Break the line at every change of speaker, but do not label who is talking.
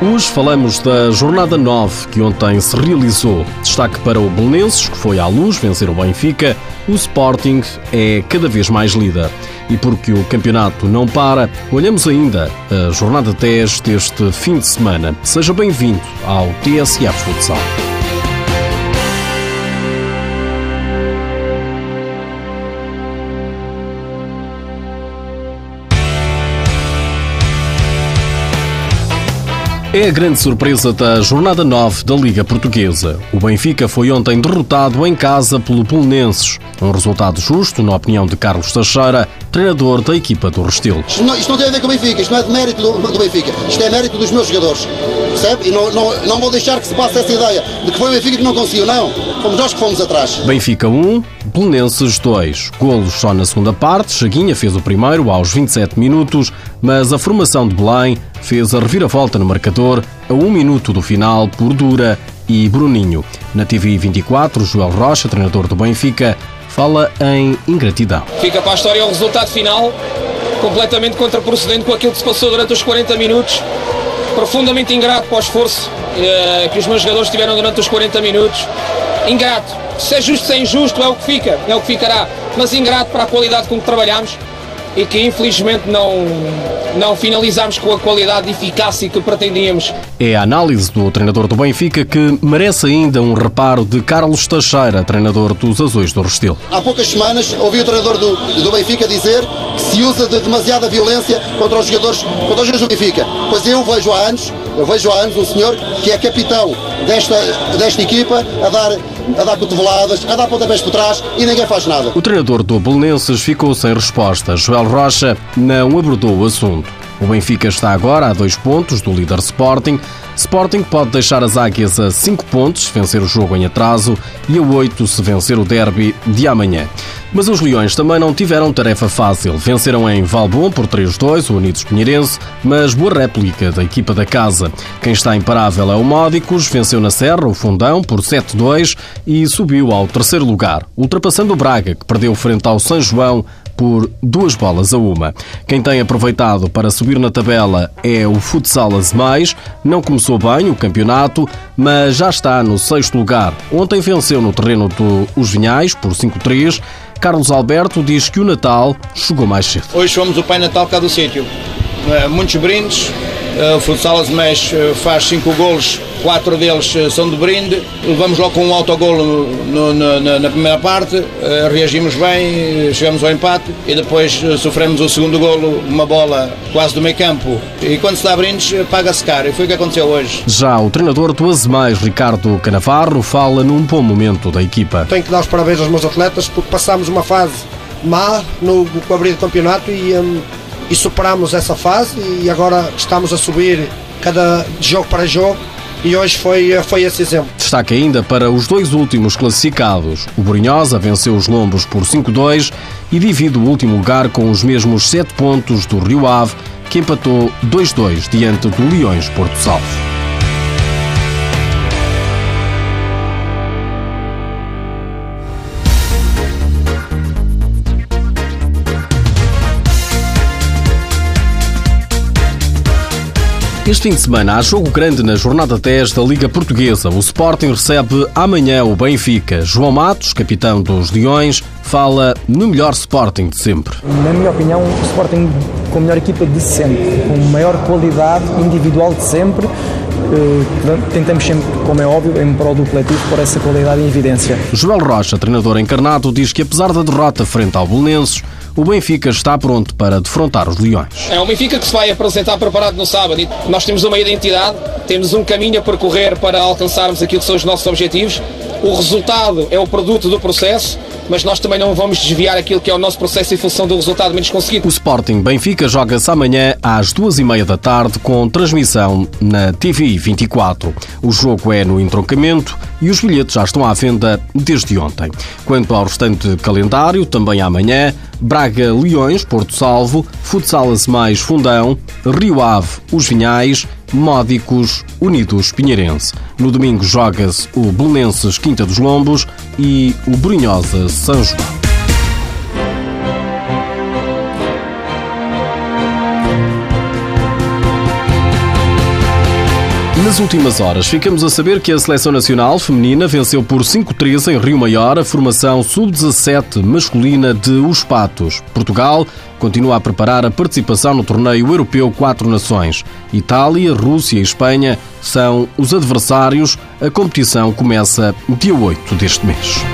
Hoje falamos da jornada 9 que ontem se realizou. Destaque para o Belenenses, que foi à luz vencer o Benfica. O Sporting é cada vez mais líder. E porque o campeonato não para, olhamos ainda a jornada 10 deste fim de semana. Seja bem-vindo ao TSF Futsal. É a grande surpresa da jornada 9 da Liga Portuguesa. O Benfica foi ontem derrotado em casa pelo Polonenses. Um resultado justo, na opinião de Carlos Teixeira, treinador da equipa do Restelo.
Isto não, isto não tem a ver com o Benfica, isto não é de mérito do, do Benfica, isto é mérito dos meus jogadores. Percebe? E não, não, não vou deixar que se passe essa ideia de que foi o Benfica que não conseguiu, não. Fomos nós que fomos atrás.
Benfica 1, Belenenses 2. Golos só na segunda parte. Chaguinha fez o primeiro aos 27 minutos, mas a formação de Belém fez a reviravolta no marcador a um minuto do final por Dura e Bruninho. Na TV 24, Joel Rocha, treinador do Benfica, fala em ingratidão.
Fica para a história o resultado final, completamente contraprocedente com aquilo que se passou durante os 40 minutos. Profundamente ingrato para o esforço eh, que os meus jogadores tiveram durante os 40 minutos. Ingrato. Se é justo, se é injusto, é o que fica, é o que ficará. Mas ingrato para a qualidade com que trabalhamos e que infelizmente não, não finalizámos com a qualidade e eficácia que pretendíamos.
É a análise do treinador do Benfica que merece ainda um reparo de Carlos Teixeira, treinador dos Azuis do Restelo.
Há poucas semanas ouvi o treinador do, do Benfica dizer que se usa de demasiada violência contra os jogadores, contra os jogadores do Benfica. Pois eu vejo há anos, eu vejo há anos um senhor que é capitão desta, desta equipa a dar a dar cotoveladas, a dar pontapés por trás e ninguém faz nada.
O treinador do Belenenses ficou sem resposta. Joel Rocha não abordou o assunto. O Benfica está agora a dois pontos do líder Sporting. Sporting pode deixar as águias a 5 pontos se vencer o jogo em atraso e a 8 se vencer o derby de amanhã. Mas os Leões também não tiveram tarefa fácil. Venceram em Valbom por 3-2 o Unidos Pinheirense, mas boa réplica da equipa da casa. Quem está imparável é o Módicos, venceu na Serra o Fundão por 7-2 e subiu ao terceiro lugar, ultrapassando o Braga, que perdeu frente ao São João por duas bolas a uma. Quem tem aproveitado para subir na tabela é o Futsal Mais. Não começou bem o campeonato, mas já está no sexto lugar. Ontem venceu no terreno dos Vinhais por 5-3. Carlos Alberto diz que o Natal chegou mais cedo.
Hoje fomos o Pai Natal cá do sítio. Eh, muitos brindes. Eh, o Futsal Azemés eh, faz cinco golos quatro deles eh, são de brinde. Levamos logo com um autogolo no, no, na, na, primeira parte, reagimos bem, chegamos ao empate e depois sofremos o segundo golo, uma bola quase do meio campo. E quando se dá brindes, paga-se caro. E foi o que aconteceu hoje.
Já o treinador do Azemais, Ricardo Canavarro, fala num bom momento da equipa.
Tenho que dar os parabéns aos meus atletas porque passámos uma fase má no, no abrir do campeonato e, um, e superámos essa fase e agora estamos a subir cada jogo para jogo e hoje foi, foi esse exemplo.
Destaque ainda para os dois últimos classificados. O Brunhosa venceu os Lombos por 5-2 e divide o último lugar com os mesmos 7 pontos do Rio Ave, que empatou 2-2 diante do Leões Porto Salvo. Este fim de semana há jogo grande na jornada 10 da Liga Portuguesa. O Sporting recebe amanhã o Benfica. João Matos, capitão dos Leões, fala no melhor Sporting de sempre.
Na minha opinião, o Sporting com a melhor equipa de sempre, com maior qualidade individual de sempre. Eh, tentamos sempre, como é óbvio, em prol do coletivo, por essa qualidade em evidência.
Joel Rocha, treinador encarnado, diz que apesar da derrota frente ao Belenenses, o Benfica está pronto para defrontar os Leões.
É um Benfica que se vai apresentar preparado no sábado. Nós temos uma identidade, temos um caminho a percorrer para alcançarmos aquilo que são os nossos objetivos. O resultado é o produto do processo mas nós também não vamos desviar aquilo que é o nosso processo em função do resultado menos conseguido.
O Sporting Benfica joga-se amanhã às duas e meia da tarde com transmissão na TV 24. O jogo é no entroncamento e os bilhetes já estão à venda desde ontem. Quanto ao restante calendário, também amanhã, Braga Leões, Porto Salvo, Futsalas Mais Fundão, Rio Ave, Os Vinhais, Módicos, Unidos Pinheirense. No domingo joga-se o Belenenses Quinta dos Lombos e o Brunhosa São João. Nas últimas horas, ficamos a saber que a Seleção Nacional Feminina venceu por 5-3 em Rio Maior a formação sub-17 masculina de Os Patos. Portugal continua a preparar a participação no torneio europeu Quatro Nações. Itália, Rússia e Espanha são os adversários. A competição começa dia 8 deste mês.